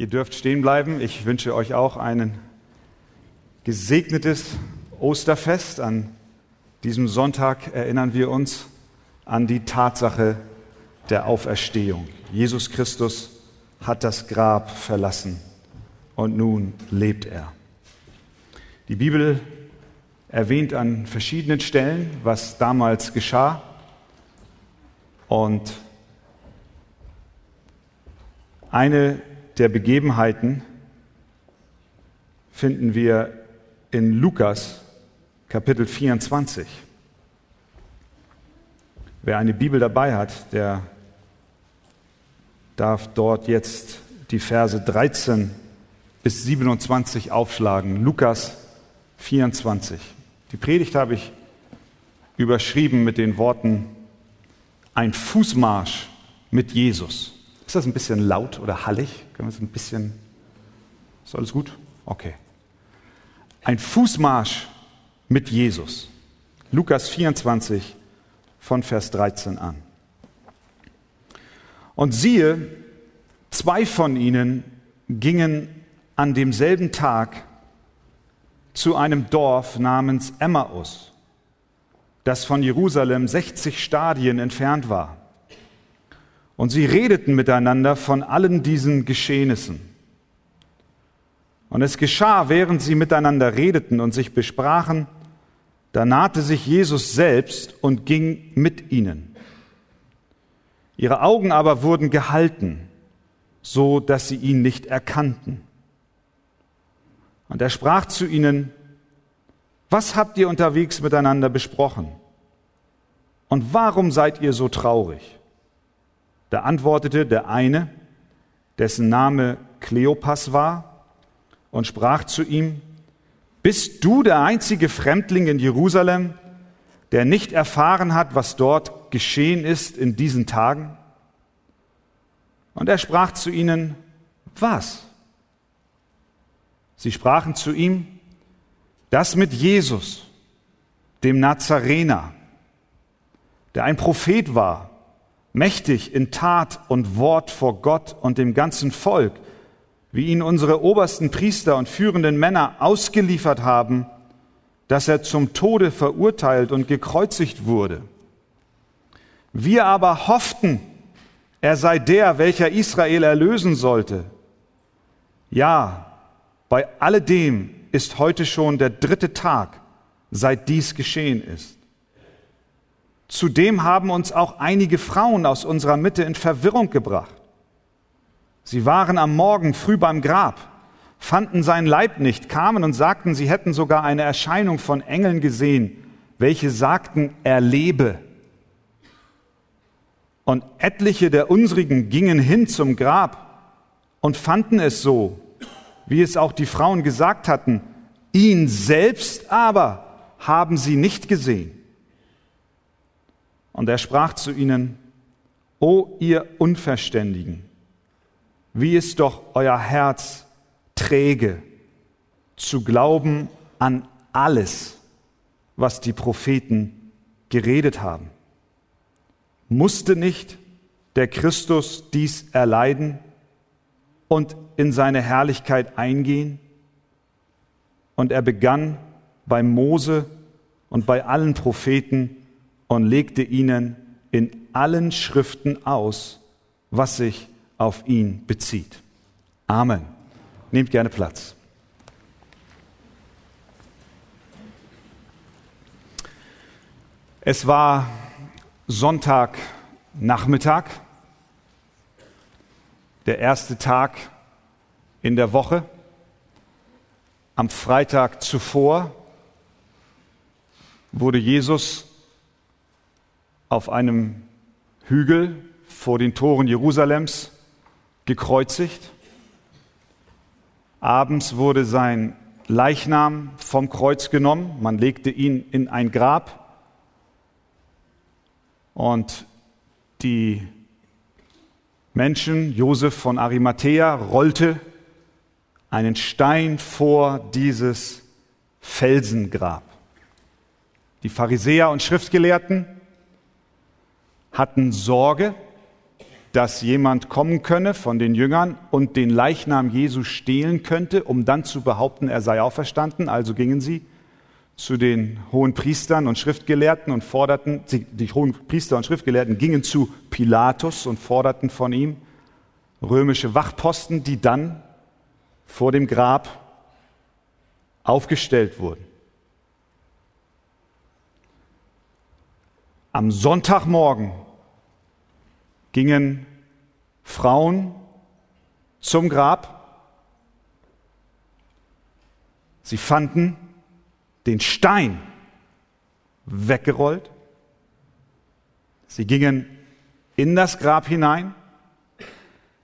Ihr dürft stehen bleiben. Ich wünsche euch auch ein gesegnetes Osterfest. An diesem Sonntag erinnern wir uns an die Tatsache der Auferstehung. Jesus Christus hat das Grab verlassen und nun lebt er. Die Bibel erwähnt an verschiedenen Stellen, was damals geschah. Und eine der Begebenheiten finden wir in Lukas Kapitel 24. Wer eine Bibel dabei hat, der darf dort jetzt die Verse 13 bis 27 aufschlagen. Lukas 24. Die Predigt habe ich überschrieben mit den Worten ein Fußmarsch mit Jesus. Ist das ein bisschen laut oder hallig? Können wir es ein bisschen. Ist alles gut? Okay. Ein Fußmarsch mit Jesus. Lukas 24 von Vers 13 an. Und siehe, zwei von ihnen gingen an demselben Tag zu einem Dorf namens Emmaus, das von Jerusalem 60 Stadien entfernt war. Und sie redeten miteinander von allen diesen Geschehnissen. Und es geschah, während sie miteinander redeten und sich besprachen, da nahte sich Jesus selbst und ging mit ihnen. Ihre Augen aber wurden gehalten, so dass sie ihn nicht erkannten. Und er sprach zu ihnen, was habt ihr unterwegs miteinander besprochen? Und warum seid ihr so traurig? Da antwortete der eine, dessen Name Kleopas war, und sprach zu ihm, Bist du der einzige Fremdling in Jerusalem, der nicht erfahren hat, was dort geschehen ist in diesen Tagen? Und er sprach zu ihnen, Was? Sie sprachen zu ihm, das mit Jesus, dem Nazarener, der ein Prophet war mächtig in Tat und Wort vor Gott und dem ganzen Volk, wie ihn unsere obersten Priester und führenden Männer ausgeliefert haben, dass er zum Tode verurteilt und gekreuzigt wurde. Wir aber hofften, er sei der, welcher Israel erlösen sollte. Ja, bei alledem ist heute schon der dritte Tag, seit dies geschehen ist. Zudem haben uns auch einige Frauen aus unserer Mitte in Verwirrung gebracht. Sie waren am Morgen früh beim Grab, fanden seinen Leib nicht, kamen und sagten, sie hätten sogar eine Erscheinung von Engeln gesehen, welche sagten, er lebe. Und etliche der unsrigen gingen hin zum Grab und fanden es so, wie es auch die Frauen gesagt hatten, ihn selbst aber haben sie nicht gesehen. Und er sprach zu ihnen, O ihr Unverständigen, wie ist doch euer Herz träge zu glauben an alles, was die Propheten geredet haben. Musste nicht der Christus dies erleiden und in seine Herrlichkeit eingehen? Und er begann bei Mose und bei allen Propheten und legte ihnen in allen Schriften aus, was sich auf ihn bezieht. Amen. Nehmt gerne Platz. Es war Sonntagnachmittag, der erste Tag in der Woche. Am Freitag zuvor wurde Jesus auf einem Hügel vor den Toren Jerusalems gekreuzigt. Abends wurde sein Leichnam vom Kreuz genommen, man legte ihn in ein Grab und die Menschen, Josef von Arimathea, rollte einen Stein vor dieses Felsengrab. Die Pharisäer und Schriftgelehrten hatten Sorge, dass jemand kommen könne von den Jüngern und den Leichnam Jesu stehlen könnte, um dann zu behaupten, er sei auferstanden. Also gingen sie zu den hohen Priestern und Schriftgelehrten und forderten, die hohen Priester und Schriftgelehrten gingen zu Pilatus und forderten von ihm römische Wachposten, die dann vor dem Grab aufgestellt wurden. Am Sonntagmorgen gingen Frauen zum Grab. Sie fanden den Stein weggerollt. Sie gingen in das Grab hinein,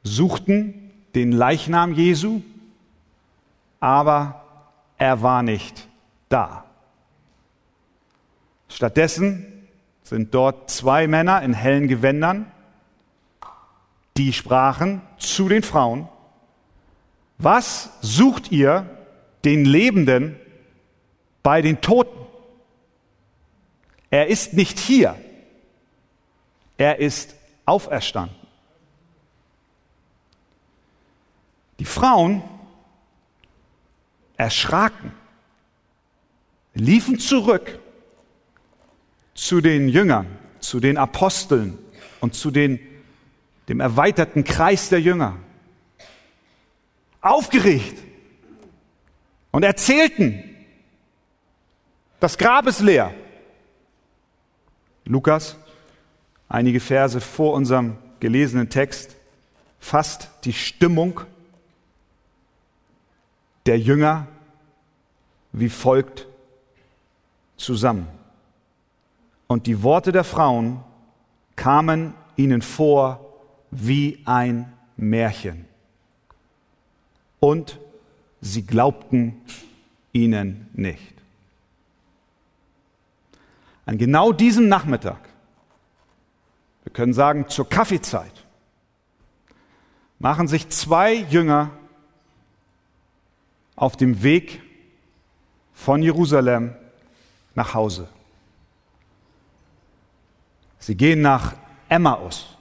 suchten den Leichnam Jesu, aber er war nicht da. Stattdessen sind dort zwei Männer in hellen Gewändern, die sprachen zu den Frauen, was sucht ihr den Lebenden bei den Toten. Er ist nicht hier. Er ist auferstanden. Die Frauen erschraken, liefen zurück zu den Jüngern, zu den Aposteln und zu den, dem erweiterten Kreis der Jünger. Aufgeregt und erzählten, das Grab ist leer. Lukas, einige Verse vor unserem gelesenen Text, fasst die Stimmung der Jünger wie folgt zusammen. Und die Worte der Frauen kamen ihnen vor wie ein Märchen. Und sie glaubten ihnen nicht. An genau diesem Nachmittag, wir können sagen zur Kaffeezeit, machen sich zwei Jünger auf dem Weg von Jerusalem nach Hause. Sie gehen nach Emmaus,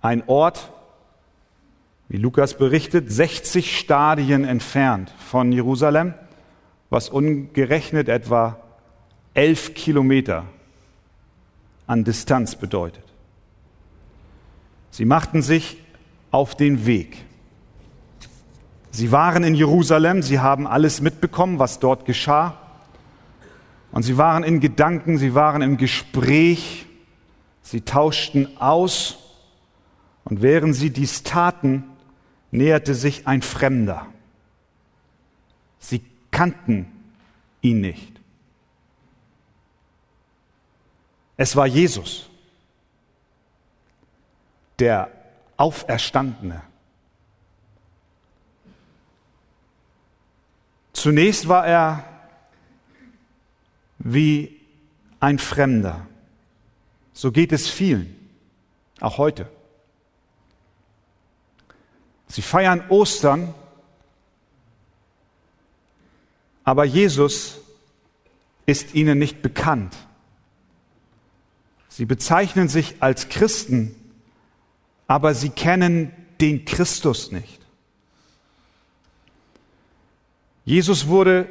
ein Ort, wie Lukas berichtet, 60 Stadien entfernt von Jerusalem, was ungerechnet etwa elf Kilometer an Distanz bedeutet. Sie machten sich auf den Weg. Sie waren in Jerusalem, sie haben alles mitbekommen, was dort geschah. Und sie waren in Gedanken, sie waren im Gespräch, sie tauschten aus. Und während sie dies taten, näherte sich ein Fremder. Sie kannten ihn nicht. Es war Jesus, der Auferstandene. Zunächst war er wie ein Fremder. So geht es vielen, auch heute. Sie feiern Ostern, aber Jesus ist ihnen nicht bekannt. Sie bezeichnen sich als Christen, aber sie kennen den Christus nicht. Jesus wurde,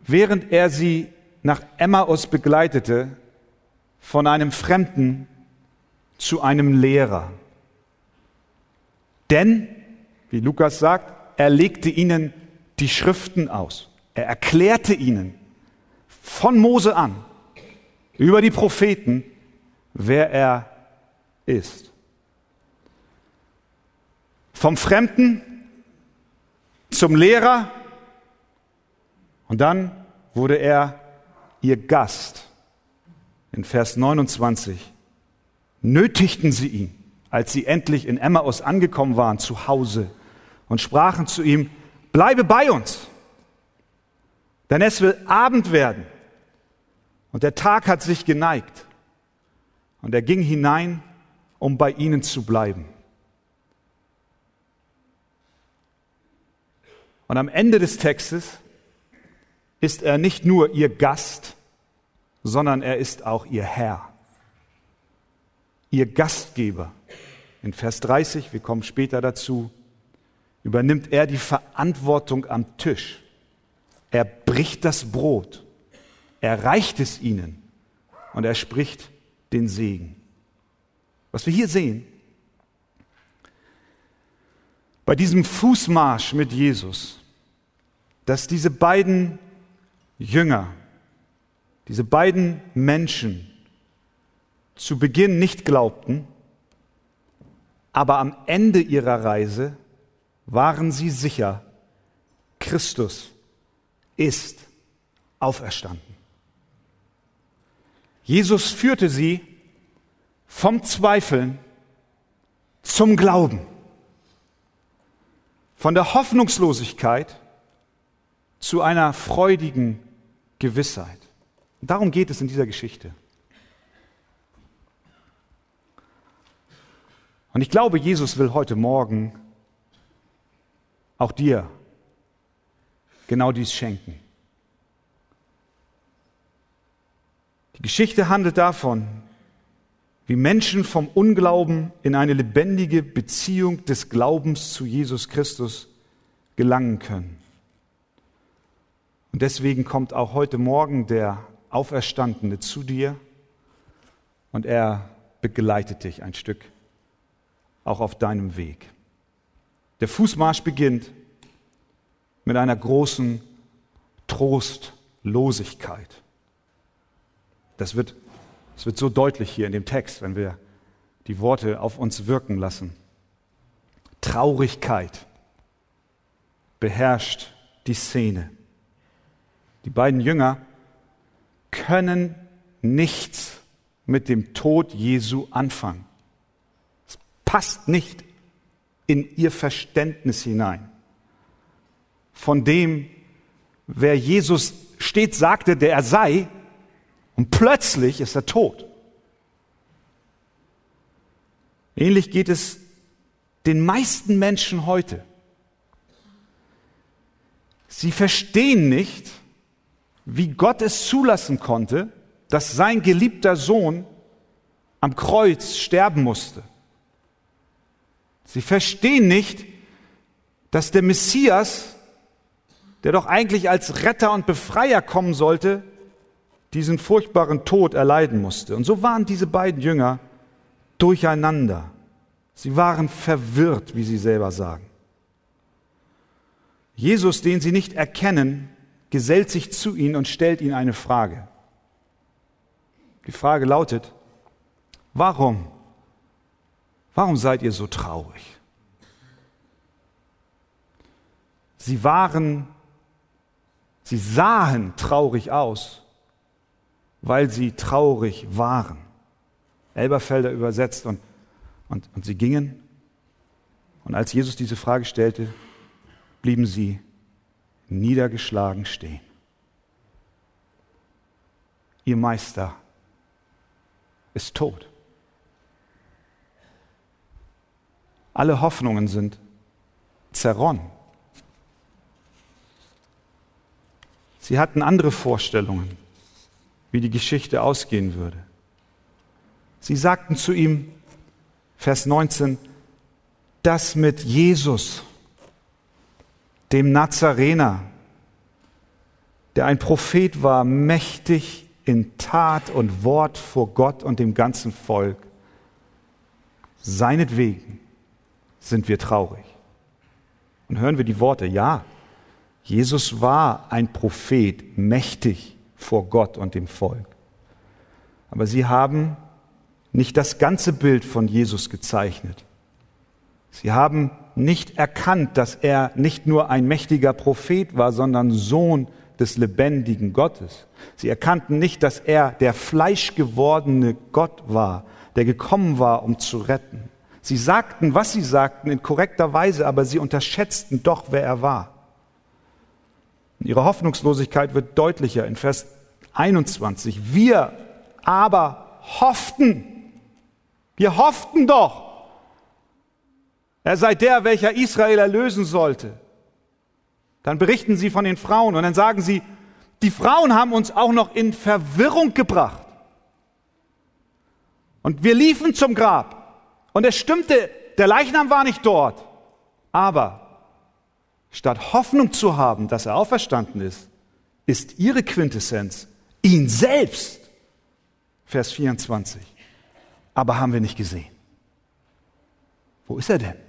während er sie nach Emmaus begleitete, von einem Fremden zu einem Lehrer. Denn, wie Lukas sagt, er legte ihnen die Schriften aus. Er erklärte ihnen von Mose an über die Propheten, wer er ist. Vom Fremden zum Lehrer und dann wurde er ihr Gast. In Vers 29 nötigten sie ihn, als sie endlich in Emmaus angekommen waren, zu Hause und sprachen zu ihm, bleibe bei uns, denn es will Abend werden und der Tag hat sich geneigt. Und er ging hinein, um bei ihnen zu bleiben. Und am Ende des Textes ist er nicht nur ihr Gast, sondern er ist auch ihr Herr, ihr Gastgeber, In Vers 30, wir kommen später dazu, übernimmt er die Verantwortung am Tisch. Er bricht das Brot, er reicht es ihnen und er spricht den Segen. Was wir hier sehen, bei diesem Fußmarsch mit Jesus, dass diese beiden Jünger, diese beiden Menschen zu Beginn nicht glaubten, aber am Ende ihrer Reise waren sie sicher, Christus ist auferstanden. Jesus führte sie vom Zweifeln zum Glauben, von der Hoffnungslosigkeit zu einer freudigen Gewissheit. Darum geht es in dieser Geschichte. Und ich glaube, Jesus will heute Morgen auch dir genau dies schenken. Die Geschichte handelt davon, wie Menschen vom Unglauben in eine lebendige Beziehung des Glaubens zu Jesus Christus gelangen können. Und deswegen kommt auch heute Morgen der Auferstandene zu dir und er begleitet dich ein Stück auch auf deinem Weg. Der Fußmarsch beginnt mit einer großen Trostlosigkeit. Das wird, das wird so deutlich hier in dem Text, wenn wir die Worte auf uns wirken lassen. Traurigkeit beherrscht die Szene. Die beiden Jünger können nichts mit dem Tod Jesu anfangen. Es passt nicht in ihr Verständnis hinein. Von dem, wer Jesus stets sagte, der er sei, und plötzlich ist er tot. Ähnlich geht es den meisten Menschen heute. Sie verstehen nicht, wie Gott es zulassen konnte, dass sein geliebter Sohn am Kreuz sterben musste. Sie verstehen nicht, dass der Messias, der doch eigentlich als Retter und Befreier kommen sollte, diesen furchtbaren Tod erleiden musste. Und so waren diese beiden Jünger durcheinander. Sie waren verwirrt, wie sie selber sagen. Jesus, den sie nicht erkennen, gesellt sich zu ihnen und stellt ihnen eine Frage. Die Frage lautet, warum? Warum seid ihr so traurig? Sie waren, sie sahen traurig aus, weil sie traurig waren. Elberfelder übersetzt und, und, und sie gingen. Und als Jesus diese Frage stellte, blieben sie niedergeschlagen stehen. Ihr Meister ist tot. Alle Hoffnungen sind zerronnen. Sie hatten andere Vorstellungen wie die Geschichte ausgehen würde. Sie sagten zu ihm, Vers 19, das mit Jesus, dem Nazarener, der ein Prophet war, mächtig in Tat und Wort vor Gott und dem ganzen Volk. Seinetwegen sind wir traurig. Und hören wir die Worte, ja, Jesus war ein Prophet, mächtig vor Gott und dem Volk. Aber sie haben nicht das ganze Bild von Jesus gezeichnet. Sie haben nicht erkannt, dass er nicht nur ein mächtiger Prophet war, sondern Sohn des lebendigen Gottes. Sie erkannten nicht, dass er der fleischgewordene Gott war, der gekommen war, um zu retten. Sie sagten, was sie sagten, in korrekter Weise, aber sie unterschätzten doch, wer er war. Ihre Hoffnungslosigkeit wird deutlicher in Vers 21. Wir aber hofften, wir hofften doch, er sei der, welcher Israel erlösen sollte. Dann berichten sie von den Frauen und dann sagen sie, die Frauen haben uns auch noch in Verwirrung gebracht. Und wir liefen zum Grab Und es stimmte, der Leichnam war nicht dort. Aber statt Hoffnung zu haben, dass er auferstanden ist, ist ihre Quintessenz ihn selbst. Vers 24. Aber haben wir nicht gesehen. Wo ist er denn?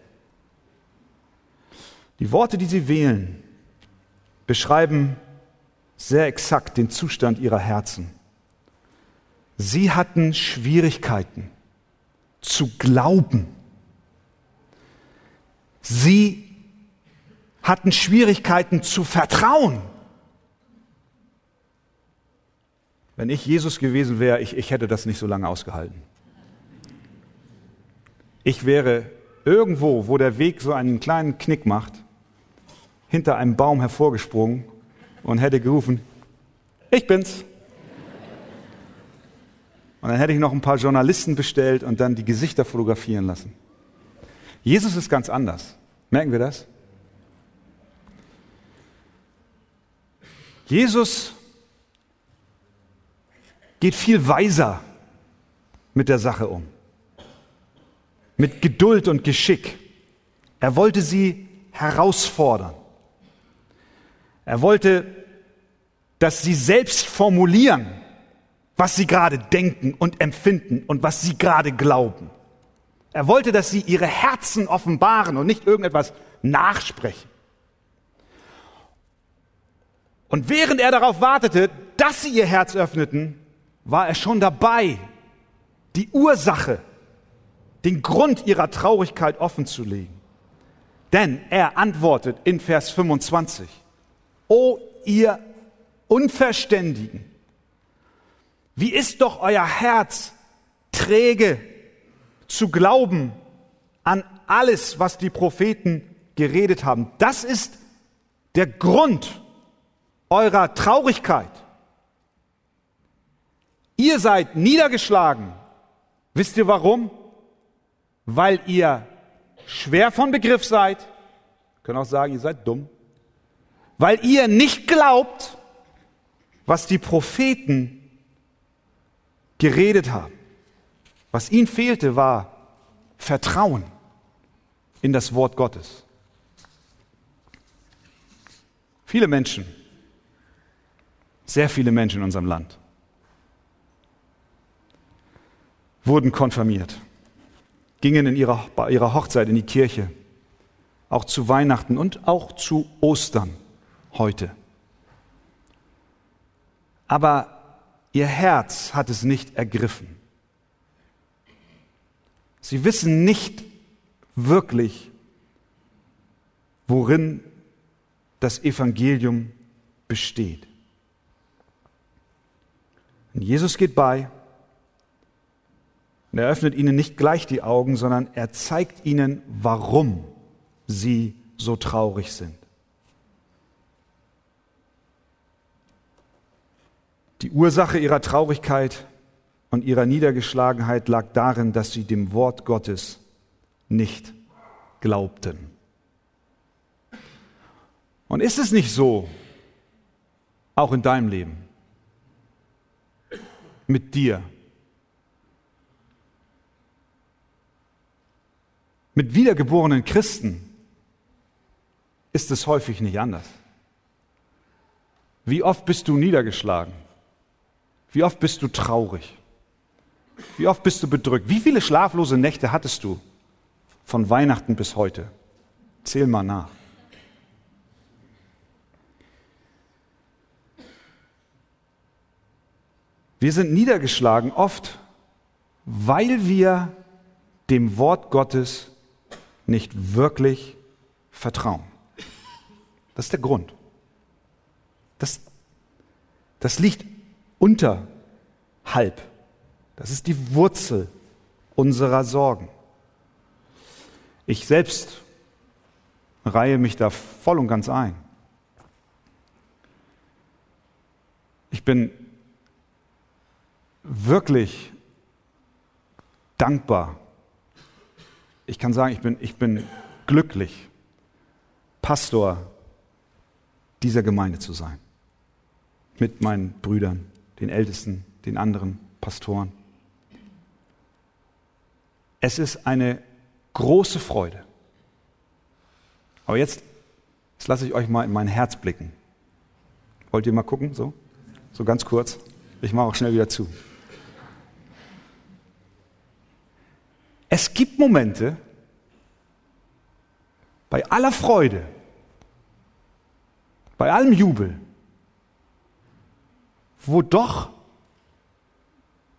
Die Worte, die sie wählen, beschreiben sehr exakt den Zustand ihrer Herzen. Sie hatten Schwierigkeiten zu glauben. Sie hatten Schwierigkeiten zu vertrauen. Wenn ich Jesus gewesen wäre, ich, ich hätte das nicht so lange ausgehalten. Ich wäre irgendwo, wo der Weg so einen kleinen Knick macht, hinter einem Baum hervorgesprungen und hätte gerufen, ich bin's. Und dann hätte ich noch ein paar Journalisten bestellt und dann die Gesichter fotografieren lassen. Jesus ist ganz anders. Merken wir das? Jesus geht viel weiser mit der Sache um. Mit Geduld und Geschick. Er wollte sie herausfordern. Er wollte, dass sie selbst formulieren, was sie gerade denken und empfinden und was sie gerade glauben. Er wollte, dass sie ihre Herzen offenbaren und nicht irgendetwas nachsprechen. Und während er darauf wartete, dass sie ihr Herz öffneten, war er schon dabei, die Ursache, den Grund ihrer Traurigkeit offenzulegen. Denn er antwortet in Vers 25, O ihr Unverständigen, wie ist doch euer Herz träge zu glauben an alles, was die Propheten geredet haben. Das ist der Grund eurer Traurigkeit. Ihr seid niedergeschlagen. Wisst ihr warum? Weil ihr schwer von Begriff seid. können auch sagen, ihr seid dumm weil ihr nicht glaubt, was die Propheten geredet haben. Was ihnen fehlte, war Vertrauen in das Wort Gottes. Viele Menschen, sehr viele Menschen in unserem Land wurden konfirmiert, gingen in ihrer, bei ihrer Hochzeit in die Kirche, auch zu Weihnachten und auch zu Ostern heute. Aber ihr Herz hat es nicht ergriffen. Sie wissen nicht wirklich, worin das Evangelium besteht. Und Jesus geht bei und er öffnet ihnen nicht gleich die Augen, sondern er zeigt ihnen, warum sie so traurig sind. Die Ursache ihrer Traurigkeit und ihrer Niedergeschlagenheit lag darin, dass sie dem Wort Gottes nicht glaubten. Und ist es nicht so, auch in deinem Leben, mit dir, mit wiedergeborenen Christen ist es häufig nicht anders. Wie oft bist du niedergeschlagen? Wie oft bist du traurig? Wie oft bist du bedrückt? Wie viele schlaflose Nächte hattest du von Weihnachten bis heute? Zähl mal nach. Wir sind niedergeschlagen oft, weil wir dem Wort Gottes nicht wirklich vertrauen. Das ist der Grund. Das, das liegt unterhalb. Das ist die Wurzel unserer Sorgen. Ich selbst reihe mich da voll und ganz ein. Ich bin wirklich dankbar. Ich kann sagen, ich bin, ich bin glücklich, Pastor dieser Gemeinde zu sein. Mit meinen Brüdern den Ältesten, den anderen Pastoren. Es ist eine große Freude. Aber jetzt, jetzt lasse ich euch mal in mein Herz blicken. Wollt ihr mal gucken? So, so ganz kurz. Ich mache auch schnell wieder zu. Es gibt Momente, bei aller Freude, bei allem Jubel, wo doch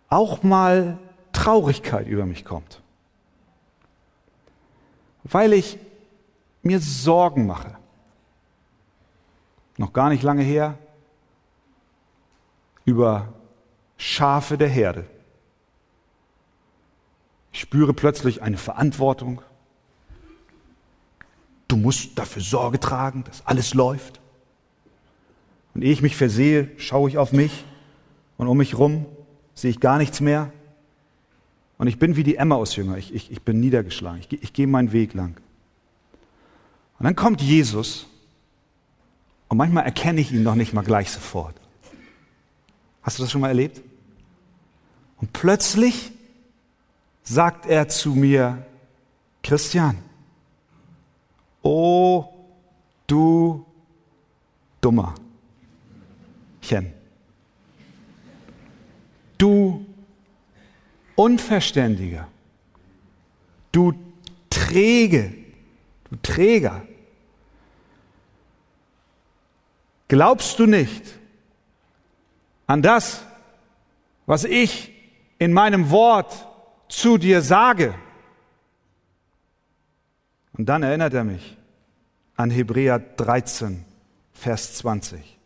auch mal Traurigkeit über mich kommt, weil ich mir Sorgen mache. Noch gar nicht lange her über Schafe der Herde. Ich spüre plötzlich eine Verantwortung. Du musst dafür Sorge tragen, dass alles läuft. Und ehe ich mich versehe, schaue ich auf mich und um mich rum sehe ich gar nichts mehr. Und ich bin wie die Emmaus-Jünger. Ich, ich, ich bin niedergeschlagen. Ich, ich gehe meinen Weg lang. Und dann kommt Jesus und manchmal erkenne ich ihn noch nicht mal gleich sofort. Hast du das schon mal erlebt? Und plötzlich sagt er zu mir, Christian, oh du Dummer. Du Unverständiger. Du Träge. Du Träger. Glaubst du nicht an das, was ich in meinem Wort zu dir sage? Und dann erinnert er mich an Hebräer 13, Vers 20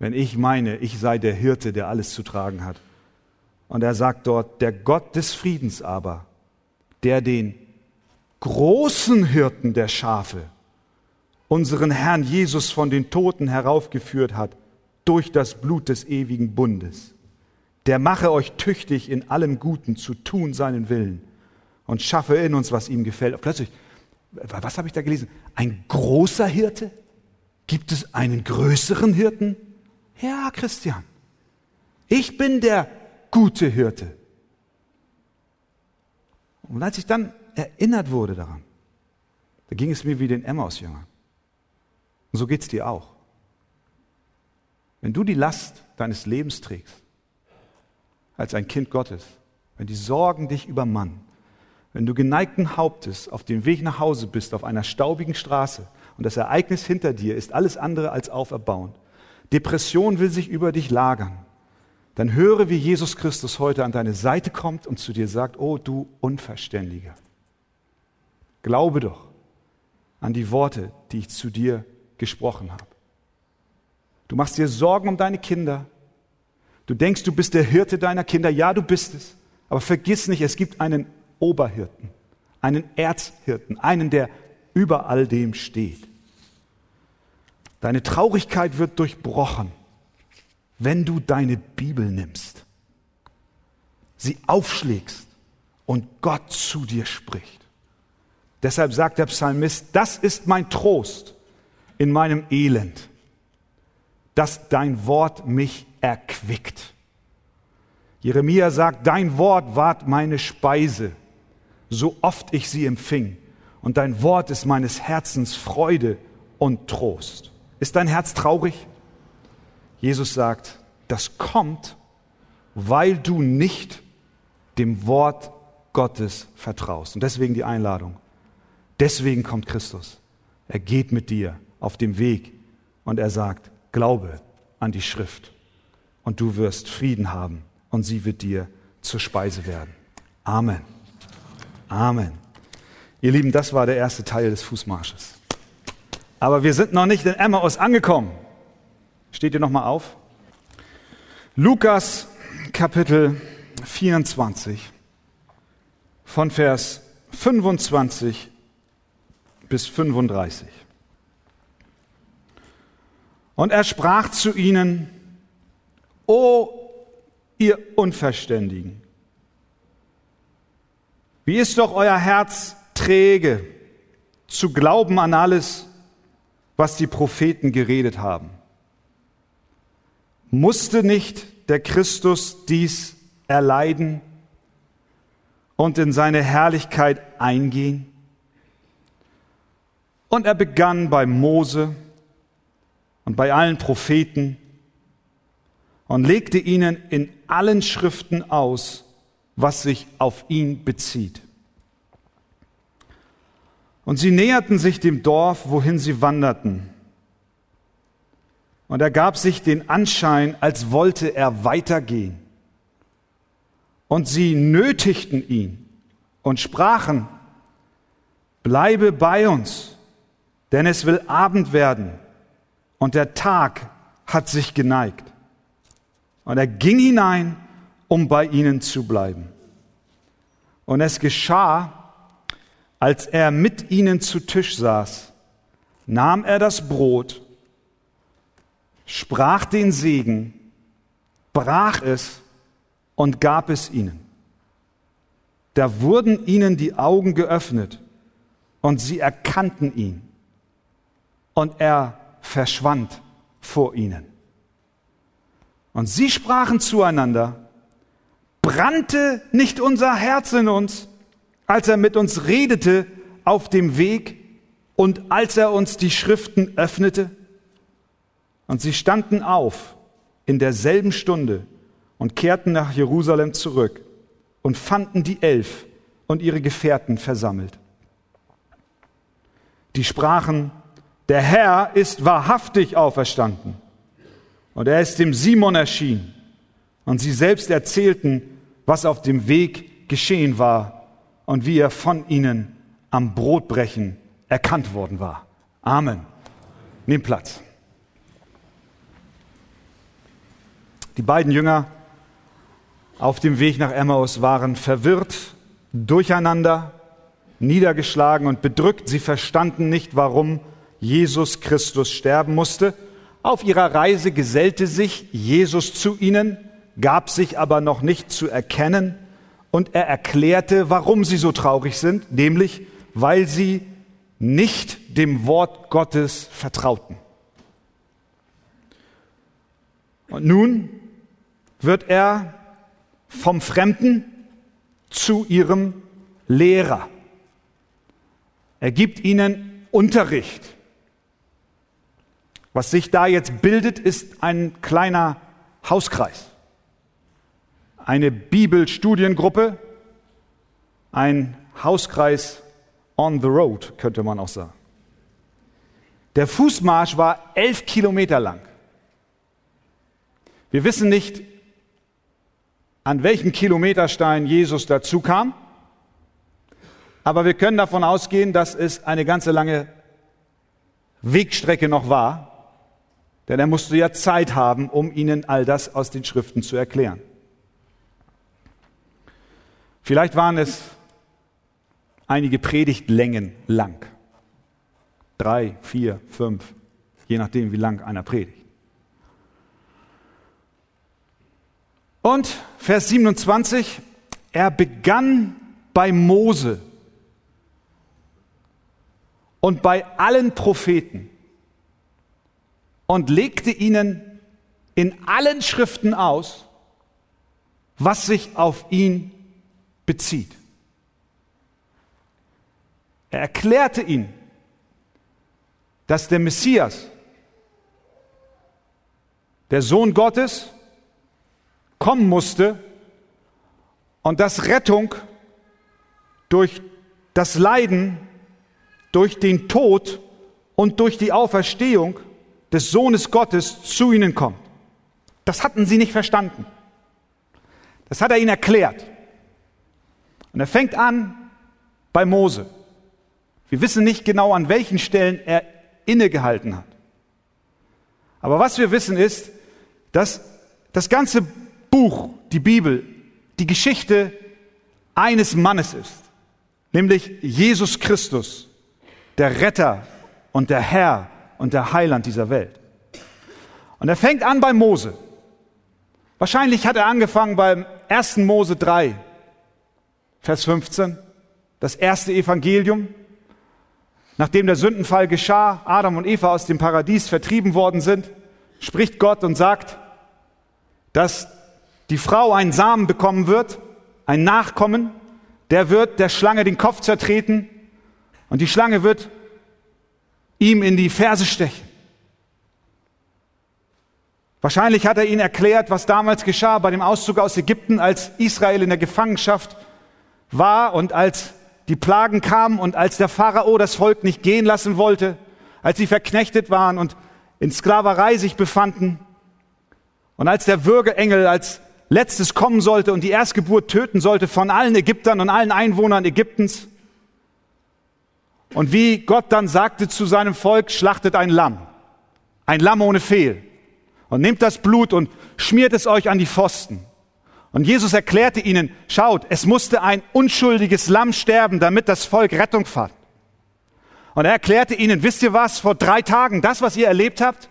wenn ich meine, ich sei der Hirte, der alles zu tragen hat. Und er sagt dort, der Gott des Friedens aber, der den großen Hirten der Schafe, unseren Herrn Jesus von den Toten heraufgeführt hat, durch das Blut des ewigen Bundes, der mache euch tüchtig in allem Guten zu tun seinen Willen und schaffe in uns, was ihm gefällt. Plötzlich, was habe ich da gelesen? Ein großer Hirte? Gibt es einen größeren Hirten? Ja, Christian, ich bin der gute Hirte. Und als ich dann erinnert wurde daran, da ging es mir wie den Emmaus-Jüngern. Und so geht es dir auch. Wenn du die Last deines Lebens trägst, als ein Kind Gottes, wenn die Sorgen dich übermannen, wenn du geneigten Hauptes auf dem Weg nach Hause bist, auf einer staubigen Straße und das Ereignis hinter dir ist alles andere als auferbauend, Depression will sich über dich lagern, dann höre, wie Jesus Christus heute an deine Seite kommt und zu dir sagt, oh du Unverständiger, glaube doch an die Worte, die ich zu dir gesprochen habe. Du machst dir Sorgen um deine Kinder. Du denkst, du bist der Hirte deiner Kinder. Ja, du bist es. Aber vergiss nicht, es gibt einen Oberhirten, einen Erzhirten, einen, der über all dem steht. Deine Traurigkeit wird durchbrochen, wenn du deine Bibel nimmst, sie aufschlägst und Gott zu dir spricht. Deshalb sagt der Psalmist, das ist mein Trost in meinem Elend, dass dein Wort mich erquickt. Jeremia sagt, dein Wort ward meine Speise, so oft ich sie empfing, und dein Wort ist meines Herzens Freude und Trost. Ist dein Herz traurig? Jesus sagt, das kommt, weil du nicht dem Wort Gottes vertraust. Und deswegen die Einladung. Deswegen kommt Christus. Er geht mit dir auf dem Weg und er sagt, glaube an die Schrift und du wirst Frieden haben und sie wird dir zur Speise werden. Amen. Amen. Ihr Lieben, das war der erste Teil des Fußmarsches. Aber wir sind noch nicht in Emmaus angekommen. Steht ihr noch mal auf? Lukas Kapitel 24 von Vers 25 bis 35. Und er sprach zu ihnen, O ihr Unverständigen, wie ist doch euer Herz träge zu glauben an alles, was die Propheten geredet haben. Musste nicht der Christus dies erleiden und in seine Herrlichkeit eingehen? Und er begann bei Mose und bei allen Propheten und legte ihnen in allen Schriften aus, was sich auf ihn bezieht. Und sie näherten sich dem Dorf, wohin sie wanderten. Und er gab sich den Anschein, als wollte er weitergehen. Und sie nötigten ihn und sprachen, bleibe bei uns, denn es will Abend werden und der Tag hat sich geneigt. Und er ging hinein, um bei ihnen zu bleiben. Und es geschah, als er mit ihnen zu Tisch saß, nahm er das Brot, sprach den Segen, brach es und gab es ihnen. Da wurden ihnen die Augen geöffnet und sie erkannten ihn. Und er verschwand vor ihnen. Und sie sprachen zueinander, brannte nicht unser Herz in uns, als er mit uns redete auf dem Weg und als er uns die Schriften öffnete? Und sie standen auf in derselben Stunde und kehrten nach Jerusalem zurück und fanden die Elf und ihre Gefährten versammelt. Die sprachen, der Herr ist wahrhaftig auferstanden und er ist dem Simon erschienen. Und sie selbst erzählten, was auf dem Weg geschehen war und wie er von ihnen am Brotbrechen erkannt worden war. Amen. Nehmt Platz. Die beiden Jünger auf dem Weg nach Emmaus waren verwirrt, durcheinander, niedergeschlagen und bedrückt. Sie verstanden nicht, warum Jesus Christus sterben musste. Auf ihrer Reise gesellte sich Jesus zu ihnen, gab sich aber noch nicht zu erkennen und er erklärte, warum sie so traurig sind, nämlich weil sie nicht dem Wort Gottes vertrauten. Und nun wird er vom Fremden zu ihrem Lehrer. Er gibt ihnen Unterricht. Was sich da jetzt bildet, ist ein kleiner Hauskreis. Eine Bibelstudiengruppe, ein Hauskreis on the road, könnte man auch sagen. Der Fußmarsch war elf Kilometer lang. Wir wissen nicht, an welchem Kilometerstein Jesus dazu kam, aber wir können davon ausgehen, dass es eine ganze lange Wegstrecke noch war, denn er musste ja Zeit haben, um ihnen all das aus den Schriften zu erklären. Vielleicht waren es einige Predigtlängen lang. Drei, vier, fünf, je nachdem, wie lang einer predigt. Und Vers 27, er begann bei Mose und bei allen Propheten und legte ihnen in allen Schriften aus, was sich auf ihn bezieht. Er erklärte ihnen, dass der Messias, der Sohn Gottes, kommen musste und dass Rettung durch das Leiden, durch den Tod und durch die Auferstehung des Sohnes Gottes zu ihnen kommt. Das hatten sie nicht verstanden. Das hat er ihnen erklärt. Und er fängt an bei Mose. Wir wissen nicht genau, an welchen Stellen er innegehalten hat. Aber was wir wissen ist, dass das ganze Buch, die Bibel, die Geschichte eines Mannes ist, nämlich Jesus Christus, der Retter und der Herr und der Heiland dieser Welt. Und er fängt an bei Mose. Wahrscheinlich hat er angefangen beim 1. Mose 3, Vers 15, das erste Evangelium. Nachdem der Sündenfall geschah, Adam und Eva aus dem Paradies vertrieben worden sind, spricht Gott und sagt, dass die Frau einen Samen bekommen wird, ein Nachkommen, der wird der Schlange den Kopf zertreten und die Schlange wird ihm in die Ferse stechen. Wahrscheinlich hat er ihnen erklärt, was damals geschah bei dem Auszug aus Ägypten, als Israel in der Gefangenschaft war und als die Plagen kamen und als der Pharao das Volk nicht gehen lassen wollte, als sie verknechtet waren und in Sklaverei sich befanden und als der Würgeengel als letztes kommen sollte und die Erstgeburt töten sollte von allen Ägyptern und allen Einwohnern Ägyptens. Und wie Gott dann sagte zu seinem Volk, schlachtet ein Lamm, ein Lamm ohne Fehl und nehmt das Blut und schmiert es euch an die Pfosten. Und Jesus erklärte ihnen, schaut, es musste ein unschuldiges Lamm sterben, damit das Volk Rettung fand. Und er erklärte ihnen, wisst ihr was, vor drei Tagen, das, was ihr erlebt habt,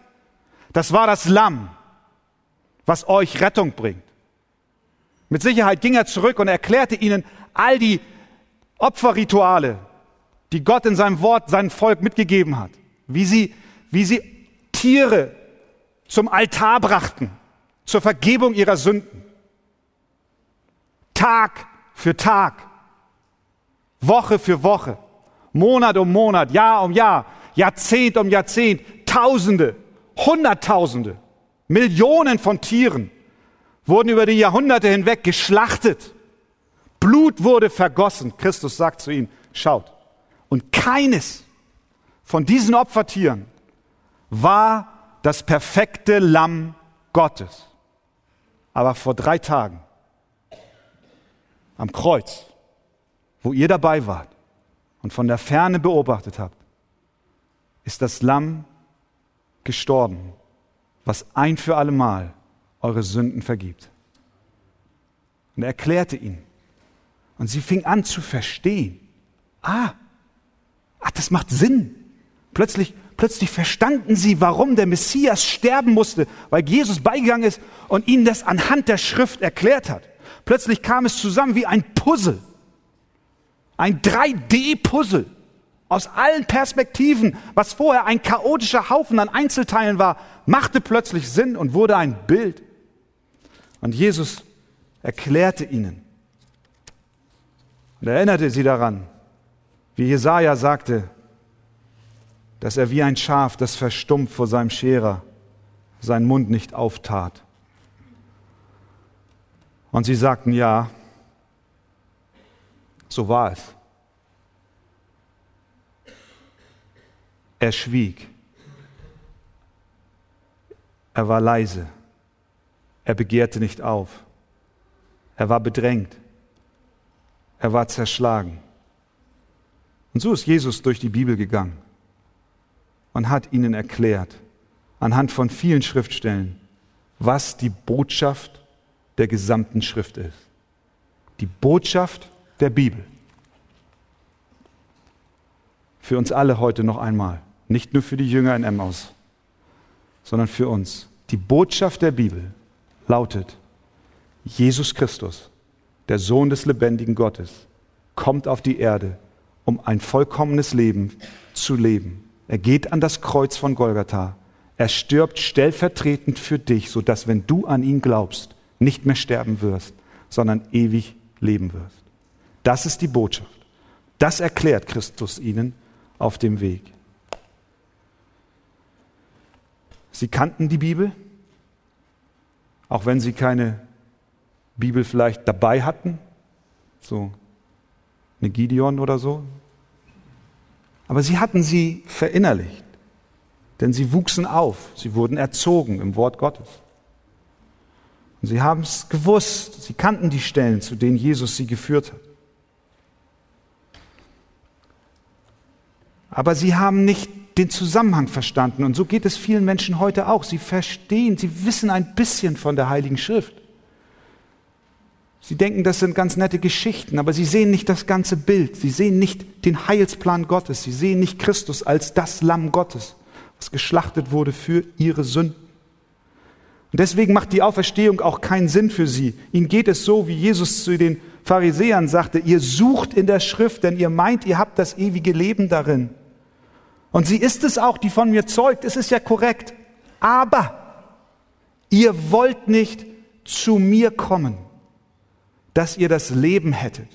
das war das Lamm, was euch Rettung bringt. Mit Sicherheit ging er zurück und erklärte ihnen all die Opferrituale, die Gott in seinem Wort seinem Volk mitgegeben hat, wie sie, wie sie Tiere zum Altar brachten, zur Vergebung ihrer Sünden. Tag für Tag, Woche für Woche, Monat um Monat, Jahr um Jahr, Jahrzehnt um Jahrzehnt, Tausende, Hunderttausende, Millionen von Tieren wurden über die Jahrhunderte hinweg geschlachtet. Blut wurde vergossen. Christus sagt zu ihnen, schaut. Und keines von diesen Opfertieren war das perfekte Lamm Gottes. Aber vor drei Tagen am Kreuz, wo ihr dabei wart und von der Ferne beobachtet habt, ist das Lamm gestorben, was ein für allemal eure Sünden vergibt. Und er erklärte ihnen. Und sie fing an zu verstehen. Ah, ach, das macht Sinn. Plötzlich Plötzlich verstanden sie, warum der Messias sterben musste, weil Jesus beigegangen ist und ihnen das anhand der Schrift erklärt hat. Plötzlich kam es zusammen wie ein Puzzle. Ein 3D-Puzzle aus allen Perspektiven, was vorher ein chaotischer Haufen an Einzelteilen war, machte plötzlich Sinn und wurde ein Bild. Und Jesus erklärte ihnen und erinnerte sie daran, wie Jesaja sagte, dass er wie ein Schaf, das verstummt vor seinem Scherer, seinen Mund nicht auftat. Und sie sagten, ja, so war es. Er schwieg. Er war leise. Er begehrte nicht auf. Er war bedrängt. Er war zerschlagen. Und so ist Jesus durch die Bibel gegangen und hat ihnen erklärt, anhand von vielen Schriftstellen, was die Botschaft der gesamten Schrift ist. Die Botschaft der Bibel. Für uns alle heute noch einmal. Nicht nur für die Jünger in Emmaus, sondern für uns. Die Botschaft der Bibel lautet, Jesus Christus, der Sohn des lebendigen Gottes, kommt auf die Erde, um ein vollkommenes Leben zu leben er geht an das Kreuz von Golgatha. Er stirbt stellvertretend für dich, sodass, wenn du an ihn glaubst, nicht mehr sterben wirst, sondern ewig leben wirst. Das ist die Botschaft. Das erklärt Christus ihnen auf dem Weg. Sie kannten die Bibel, auch wenn sie keine Bibel vielleicht dabei hatten, so eine Gideon oder so, aber sie hatten sie verinnerlicht, denn sie wuchsen auf, sie wurden erzogen im Wort Gottes. Und sie haben es gewusst, sie kannten die Stellen, zu denen Jesus sie geführt hat. Aber sie haben nicht den Zusammenhang verstanden. Und so geht es vielen Menschen heute auch. Sie verstehen, sie wissen ein bisschen von der Heiligen Schrift. Sie denken, das sind ganz nette Geschichten, aber sie sehen nicht das ganze Bild. Sie sehen nicht den Heilsplan Gottes. Sie sehen nicht Christus als das Lamm Gottes, was geschlachtet wurde für ihre Sünden. Und deswegen macht die Auferstehung auch keinen Sinn für sie. Ihnen geht es so, wie Jesus zu den Pharisäern sagte, ihr sucht in der Schrift, denn ihr meint, ihr habt das ewige Leben darin. Und sie ist es auch, die von mir zeugt. Es ist ja korrekt. Aber ihr wollt nicht zu mir kommen dass ihr das Leben hättet.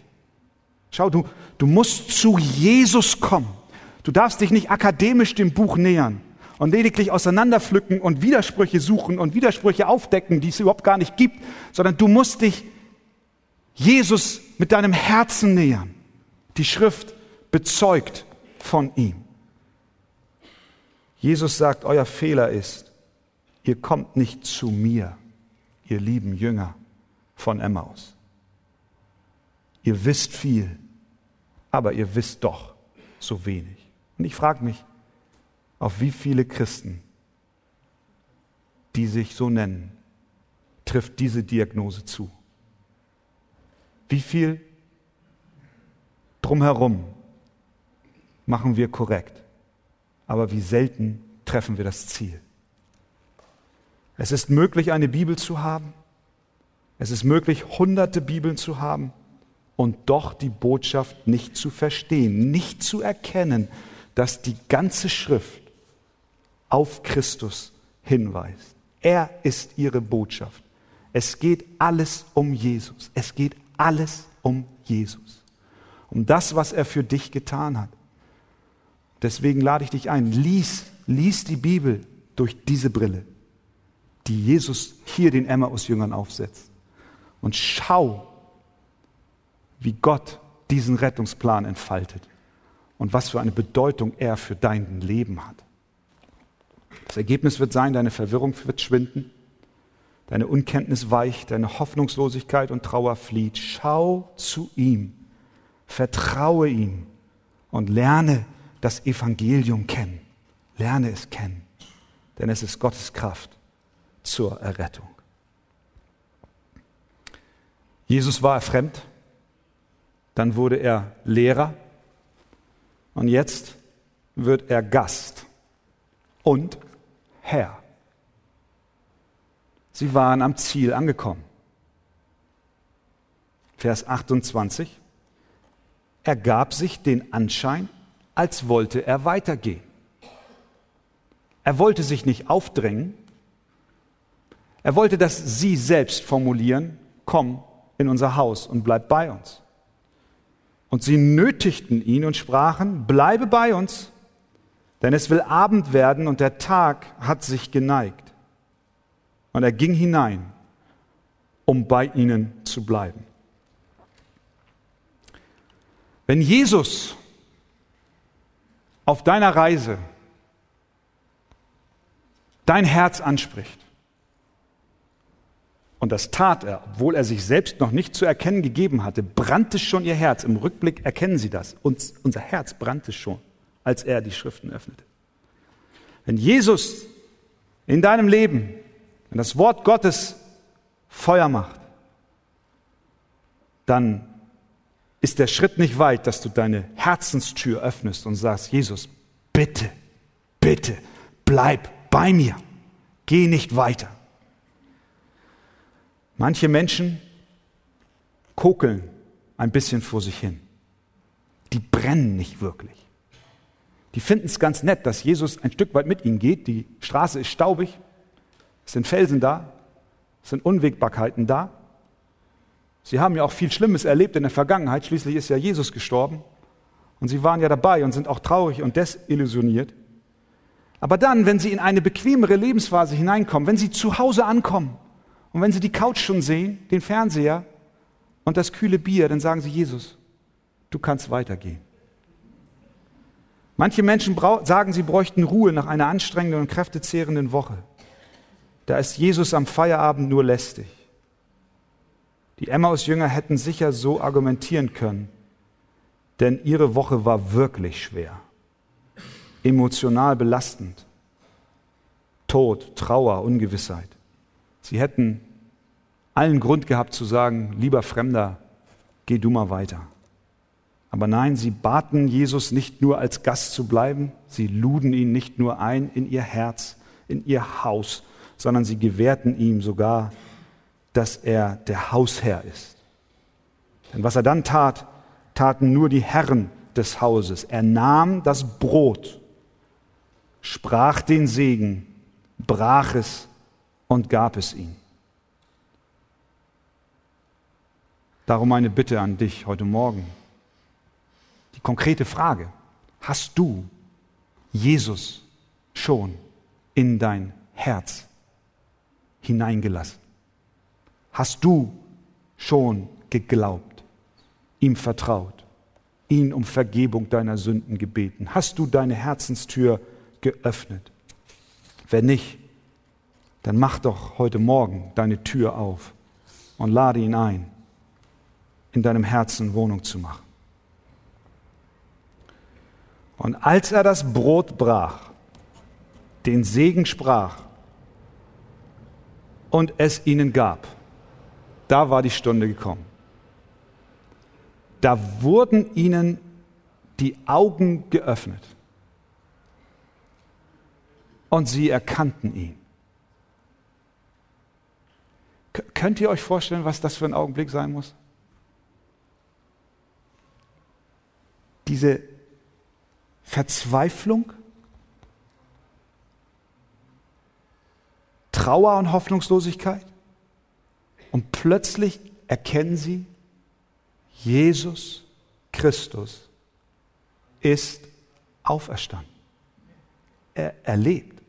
Schau, du, du musst zu Jesus kommen. Du darfst dich nicht akademisch dem Buch nähern und lediglich auseinanderpflücken und Widersprüche suchen und Widersprüche aufdecken, die es überhaupt gar nicht gibt, sondern du musst dich Jesus mit deinem Herzen nähern. Die Schrift bezeugt von ihm. Jesus sagt, euer Fehler ist, ihr kommt nicht zu mir, ihr lieben Jünger von Emmaus. Ihr wisst viel, aber ihr wisst doch so wenig. Und ich frage mich, auf wie viele Christen, die sich so nennen, trifft diese Diagnose zu? Wie viel drumherum machen wir korrekt, aber wie selten treffen wir das Ziel? Es ist möglich, eine Bibel zu haben. Es ist möglich, hunderte Bibeln zu haben und doch die Botschaft nicht zu verstehen, nicht zu erkennen, dass die ganze Schrift auf Christus hinweist. Er ist ihre Botschaft. Es geht alles um Jesus. Es geht alles um Jesus. Um das, was er für dich getan hat. Deswegen lade ich dich ein, lies, lies die Bibel durch diese Brille, die Jesus hier den Emmaus-Jüngern aufsetzt. Und schau, wie Gott diesen Rettungsplan entfaltet und was für eine Bedeutung er für dein Leben hat. Das Ergebnis wird sein, deine Verwirrung wird schwinden, deine Unkenntnis weicht, deine Hoffnungslosigkeit und Trauer flieht. Schau zu ihm, vertraue ihm und lerne das Evangelium kennen. Lerne es kennen, denn es ist Gottes Kraft zur Errettung. Jesus war fremd, dann wurde er Lehrer und jetzt wird er Gast und Herr. Sie waren am Ziel angekommen. Vers 28. Er gab sich den Anschein, als wollte er weitergehen. Er wollte sich nicht aufdrängen. Er wollte, dass sie selbst formulieren, komm in unser Haus und bleib bei uns. Und sie nötigten ihn und sprachen, bleibe bei uns, denn es will Abend werden und der Tag hat sich geneigt. Und er ging hinein, um bei ihnen zu bleiben. Wenn Jesus auf deiner Reise dein Herz anspricht, und das tat er, obwohl er sich selbst noch nicht zu erkennen gegeben hatte, brannte schon ihr Herz. Im Rückblick erkennen Sie das. Uns, unser Herz brannte schon, als er die Schriften öffnete. Wenn Jesus in deinem Leben, wenn das Wort Gottes Feuer macht, dann ist der Schritt nicht weit, dass du deine Herzenstür öffnest und sagst, Jesus, bitte, bitte, bleib bei mir. Geh nicht weiter. Manche Menschen kokeln ein bisschen vor sich hin. Die brennen nicht wirklich. Die finden es ganz nett, dass Jesus ein Stück weit mit ihnen geht. Die Straße ist staubig, es sind Felsen da, es sind Unwägbarkeiten da. Sie haben ja auch viel Schlimmes erlebt in der Vergangenheit. Schließlich ist ja Jesus gestorben. Und sie waren ja dabei und sind auch traurig und desillusioniert. Aber dann, wenn sie in eine bequemere Lebensphase hineinkommen, wenn sie zu Hause ankommen, und wenn sie die Couch schon sehen, den Fernseher und das kühle Bier, dann sagen sie, Jesus, du kannst weitergehen. Manche Menschen sagen, sie bräuchten Ruhe nach einer anstrengenden und kräftezehrenden Woche. Da ist Jesus am Feierabend nur lästig. Die Emmaus-Jünger hätten sicher so argumentieren können, denn ihre Woche war wirklich schwer, emotional belastend. Tod, Trauer, Ungewissheit. Sie hätten allen Grund gehabt zu sagen, lieber Fremder, geh du mal weiter. Aber nein, sie baten Jesus nicht nur als Gast zu bleiben, sie luden ihn nicht nur ein in ihr Herz, in ihr Haus, sondern sie gewährten ihm sogar, dass er der Hausherr ist. Denn was er dann tat, taten nur die Herren des Hauses. Er nahm das Brot, sprach den Segen, brach es und gab es ihm. Darum eine Bitte an dich heute Morgen. Konkrete Frage. Hast du Jesus schon in dein Herz hineingelassen? Hast du schon geglaubt, ihm vertraut, ihn um Vergebung deiner Sünden gebeten? Hast du deine Herzenstür geöffnet? Wenn nicht, dann mach doch heute Morgen deine Tür auf und lade ihn ein, in deinem Herzen Wohnung zu machen. Und als er das Brot brach, den Segen sprach und es ihnen gab, da war die Stunde gekommen. Da wurden ihnen die Augen geöffnet und sie erkannten ihn. Könnt ihr euch vorstellen, was das für ein Augenblick sein muss? Diese Verzweiflung, Trauer und Hoffnungslosigkeit. Und plötzlich erkennen sie, Jesus Christus ist auferstanden. Er erlebt.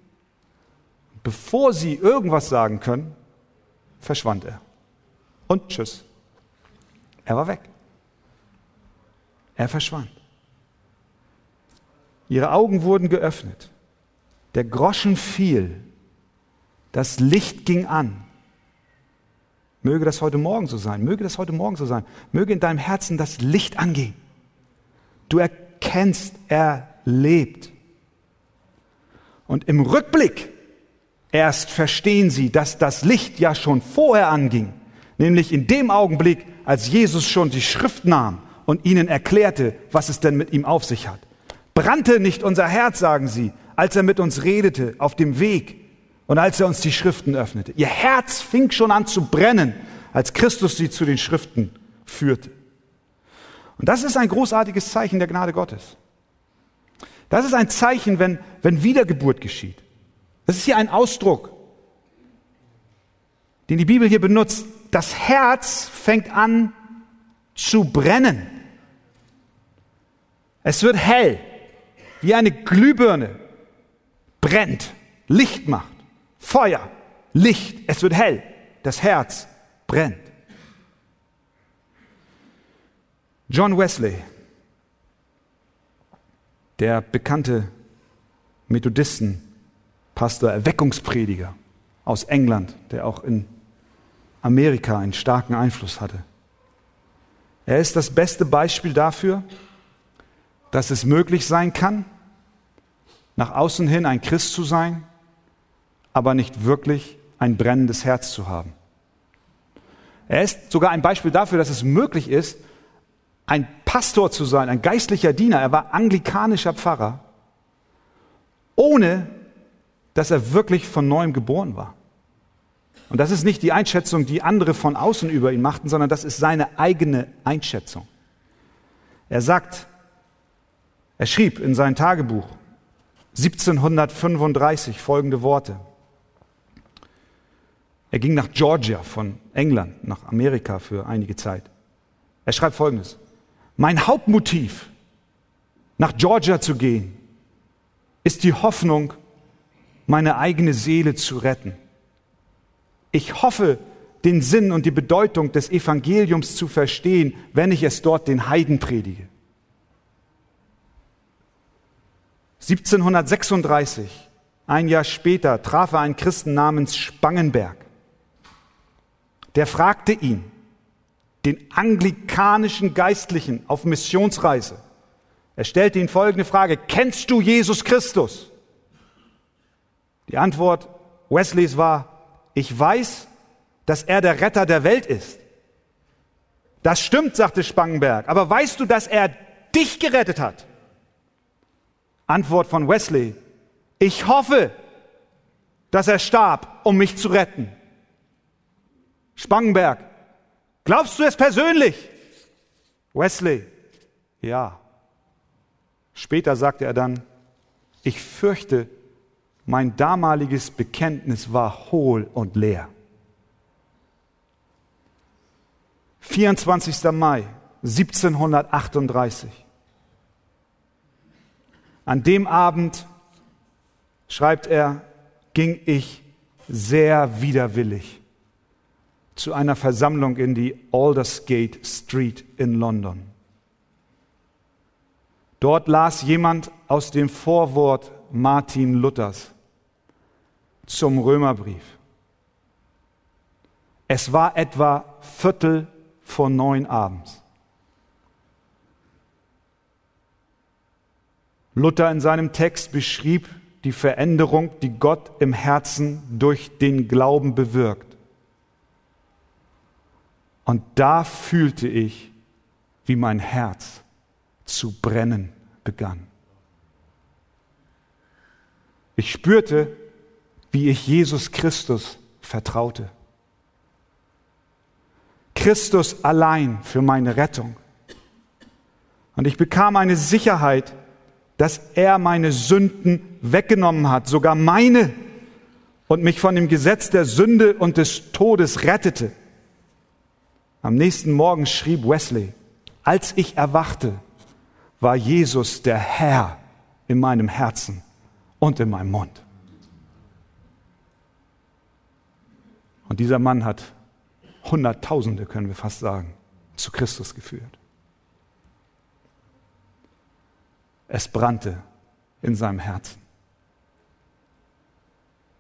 Bevor sie irgendwas sagen können, verschwand er. Und tschüss. Er war weg. Er verschwand. Ihre Augen wurden geöffnet. Der Groschen fiel. Das Licht ging an. Möge das heute Morgen so sein. Möge das heute Morgen so sein. Möge in deinem Herzen das Licht angehen. Du erkennst, er lebt. Und im Rückblick erst verstehen sie, dass das Licht ja schon vorher anging. Nämlich in dem Augenblick, als Jesus schon die Schrift nahm und ihnen erklärte, was es denn mit ihm auf sich hat. Brannte nicht unser Herz, sagen sie, als er mit uns redete auf dem Weg und als er uns die Schriften öffnete. Ihr Herz fing schon an zu brennen, als Christus sie zu den Schriften führte. Und das ist ein großartiges Zeichen der Gnade Gottes. Das ist ein Zeichen, wenn, wenn Wiedergeburt geschieht. Das ist hier ein Ausdruck, den die Bibel hier benutzt. Das Herz fängt an zu brennen. Es wird hell wie eine Glühbirne brennt, Licht macht, Feuer, Licht, es wird hell, das Herz brennt. John Wesley, der bekannte Methodistenpastor, Erweckungsprediger aus England, der auch in Amerika einen starken Einfluss hatte. Er ist das beste Beispiel dafür, dass es möglich sein kann, nach außen hin ein Christ zu sein, aber nicht wirklich ein brennendes Herz zu haben. Er ist sogar ein Beispiel dafür, dass es möglich ist, ein Pastor zu sein, ein geistlicher Diener. Er war anglikanischer Pfarrer, ohne dass er wirklich von neuem geboren war. Und das ist nicht die Einschätzung, die andere von außen über ihn machten, sondern das ist seine eigene Einschätzung. Er sagt, er schrieb in sein Tagebuch, 1735 folgende Worte. Er ging nach Georgia von England nach Amerika für einige Zeit. Er schreibt folgendes. Mein Hauptmotiv, nach Georgia zu gehen, ist die Hoffnung, meine eigene Seele zu retten. Ich hoffe, den Sinn und die Bedeutung des Evangeliums zu verstehen, wenn ich es dort den Heiden predige. 1736, ein Jahr später, traf er einen Christen namens Spangenberg. Der fragte ihn, den anglikanischen Geistlichen auf Missionsreise. Er stellte ihn folgende Frage, kennst du Jesus Christus? Die Antwort Wesleys war, ich weiß, dass er der Retter der Welt ist. Das stimmt, sagte Spangenberg, aber weißt du, dass er dich gerettet hat? Antwort von Wesley, ich hoffe, dass er starb, um mich zu retten. Spangenberg, glaubst du es persönlich? Wesley, ja. Später sagte er dann, ich fürchte, mein damaliges Bekenntnis war hohl und leer. 24. Mai 1738. An dem Abend, schreibt er, ging ich sehr widerwillig zu einer Versammlung in die Aldersgate Street in London. Dort las jemand aus dem Vorwort Martin Luthers zum Römerbrief. Es war etwa Viertel vor neun abends. Luther in seinem Text beschrieb die Veränderung, die Gott im Herzen durch den Glauben bewirkt. Und da fühlte ich, wie mein Herz zu brennen begann. Ich spürte, wie ich Jesus Christus vertraute. Christus allein für meine Rettung. Und ich bekam eine Sicherheit, dass er meine Sünden weggenommen hat, sogar meine, und mich von dem Gesetz der Sünde und des Todes rettete. Am nächsten Morgen schrieb Wesley, als ich erwachte, war Jesus der Herr in meinem Herzen und in meinem Mund. Und dieser Mann hat Hunderttausende, können wir fast sagen, zu Christus geführt. Es brannte in seinem Herzen.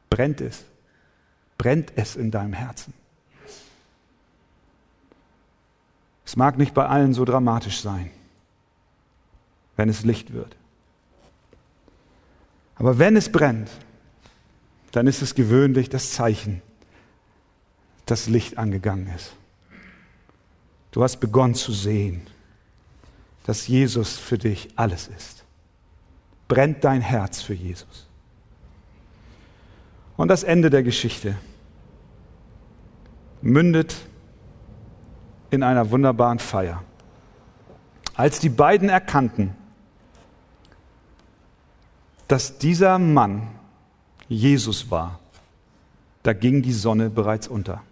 Brennt es? Brennt es in deinem Herzen? Es mag nicht bei allen so dramatisch sein, wenn es Licht wird. Aber wenn es brennt, dann ist es gewöhnlich das Zeichen, dass Licht angegangen ist. Du hast begonnen zu sehen, dass Jesus für dich alles ist. Brennt dein Herz für Jesus. Und das Ende der Geschichte mündet in einer wunderbaren Feier. Als die beiden erkannten, dass dieser Mann Jesus war, da ging die Sonne bereits unter.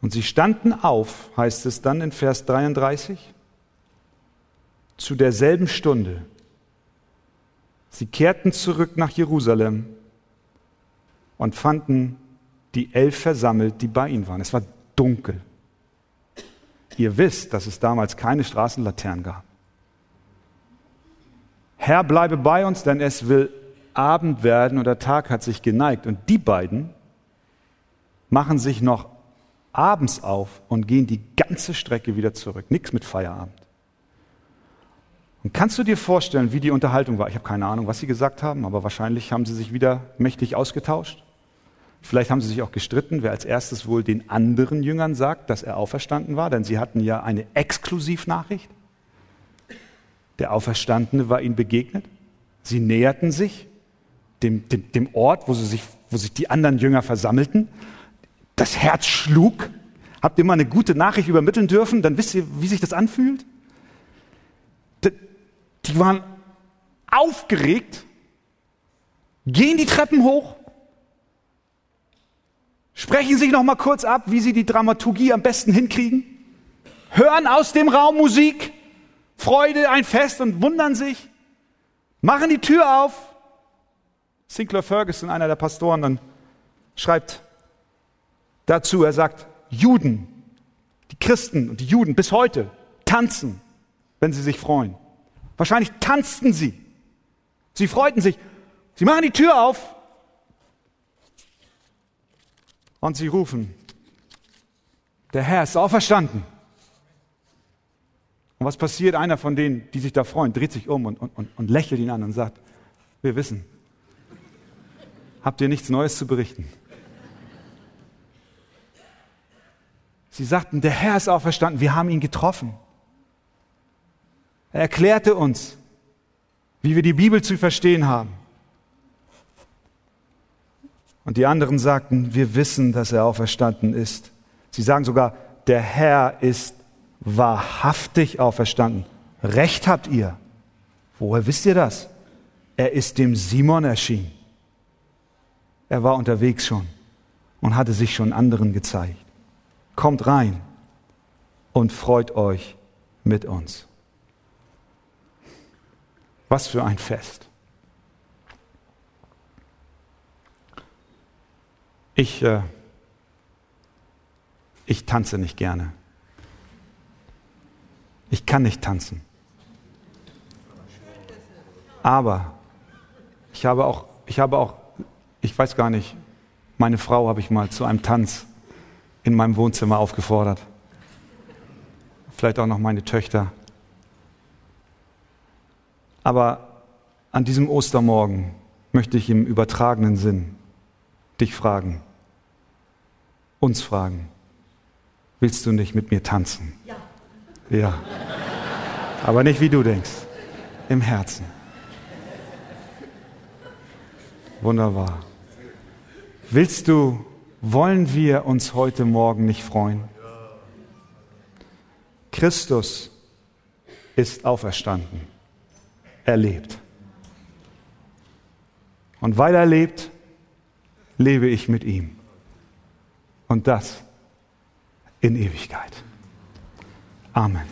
Und sie standen auf, heißt es dann in Vers 33, zu derselben Stunde. Sie kehrten zurück nach Jerusalem und fanden die elf versammelt, die bei ihnen waren. Es war dunkel. Ihr wisst, dass es damals keine Straßenlaternen gab. Herr, bleibe bei uns, denn es will Abend werden und der Tag hat sich geneigt. Und die beiden machen sich noch abends auf und gehen die ganze Strecke wieder zurück. Nichts mit Feierabend. Und kannst du dir vorstellen, wie die Unterhaltung war? Ich habe keine Ahnung, was sie gesagt haben, aber wahrscheinlich haben sie sich wieder mächtig ausgetauscht. Vielleicht haben sie sich auch gestritten, wer als erstes wohl den anderen Jüngern sagt, dass er auferstanden war, denn sie hatten ja eine Exklusivnachricht. Der Auferstandene war ihnen begegnet. Sie näherten sich dem, dem, dem Ort, wo, sich, wo sich die anderen Jünger versammelten. Das Herz schlug. Habt ihr mal eine gute Nachricht übermitteln dürfen? Dann wisst ihr, wie sich das anfühlt. Die waren aufgeregt, gehen die Treppen hoch, sprechen sich noch mal kurz ab, wie sie die Dramaturgie am besten hinkriegen, hören aus dem Raum Musik, Freude, ein Fest und wundern sich, machen die Tür auf. Sinclair Ferguson, einer der Pastoren, dann schreibt dazu, er sagt, Juden, die Christen und die Juden bis heute tanzen, wenn sie sich freuen. Wahrscheinlich tanzten sie. Sie freuten sich. Sie machen die Tür auf und sie rufen, der Herr ist auferstanden. Und was passiert? Einer von denen, die sich da freuen, dreht sich um und, und, und lächelt ihn an und sagt, wir wissen, habt ihr nichts Neues zu berichten? Sie sagten, der Herr ist auferstanden, wir haben ihn getroffen. Er erklärte uns, wie wir die Bibel zu verstehen haben. Und die anderen sagten, wir wissen, dass er auferstanden ist. Sie sagen sogar, der Herr ist wahrhaftig auferstanden. Recht habt ihr. Woher wisst ihr das? Er ist dem Simon erschienen. Er war unterwegs schon und hatte sich schon anderen gezeigt. Kommt rein und freut euch mit uns. Was für ein Fest. Ich, äh, ich tanze nicht gerne. Ich kann nicht tanzen. Aber ich habe auch, ich habe auch, ich weiß gar nicht, meine Frau habe ich mal zu einem Tanz in meinem Wohnzimmer aufgefordert. Vielleicht auch noch meine Töchter. Aber an diesem Ostermorgen möchte ich im übertragenen Sinn dich fragen, uns fragen, willst du nicht mit mir tanzen? Ja. Ja. Aber nicht wie du denkst, im Herzen. Wunderbar. Willst du, wollen wir uns heute Morgen nicht freuen? Christus ist auferstanden. Er lebt. Und weil er lebt, lebe ich mit ihm. Und das in Ewigkeit. Amen.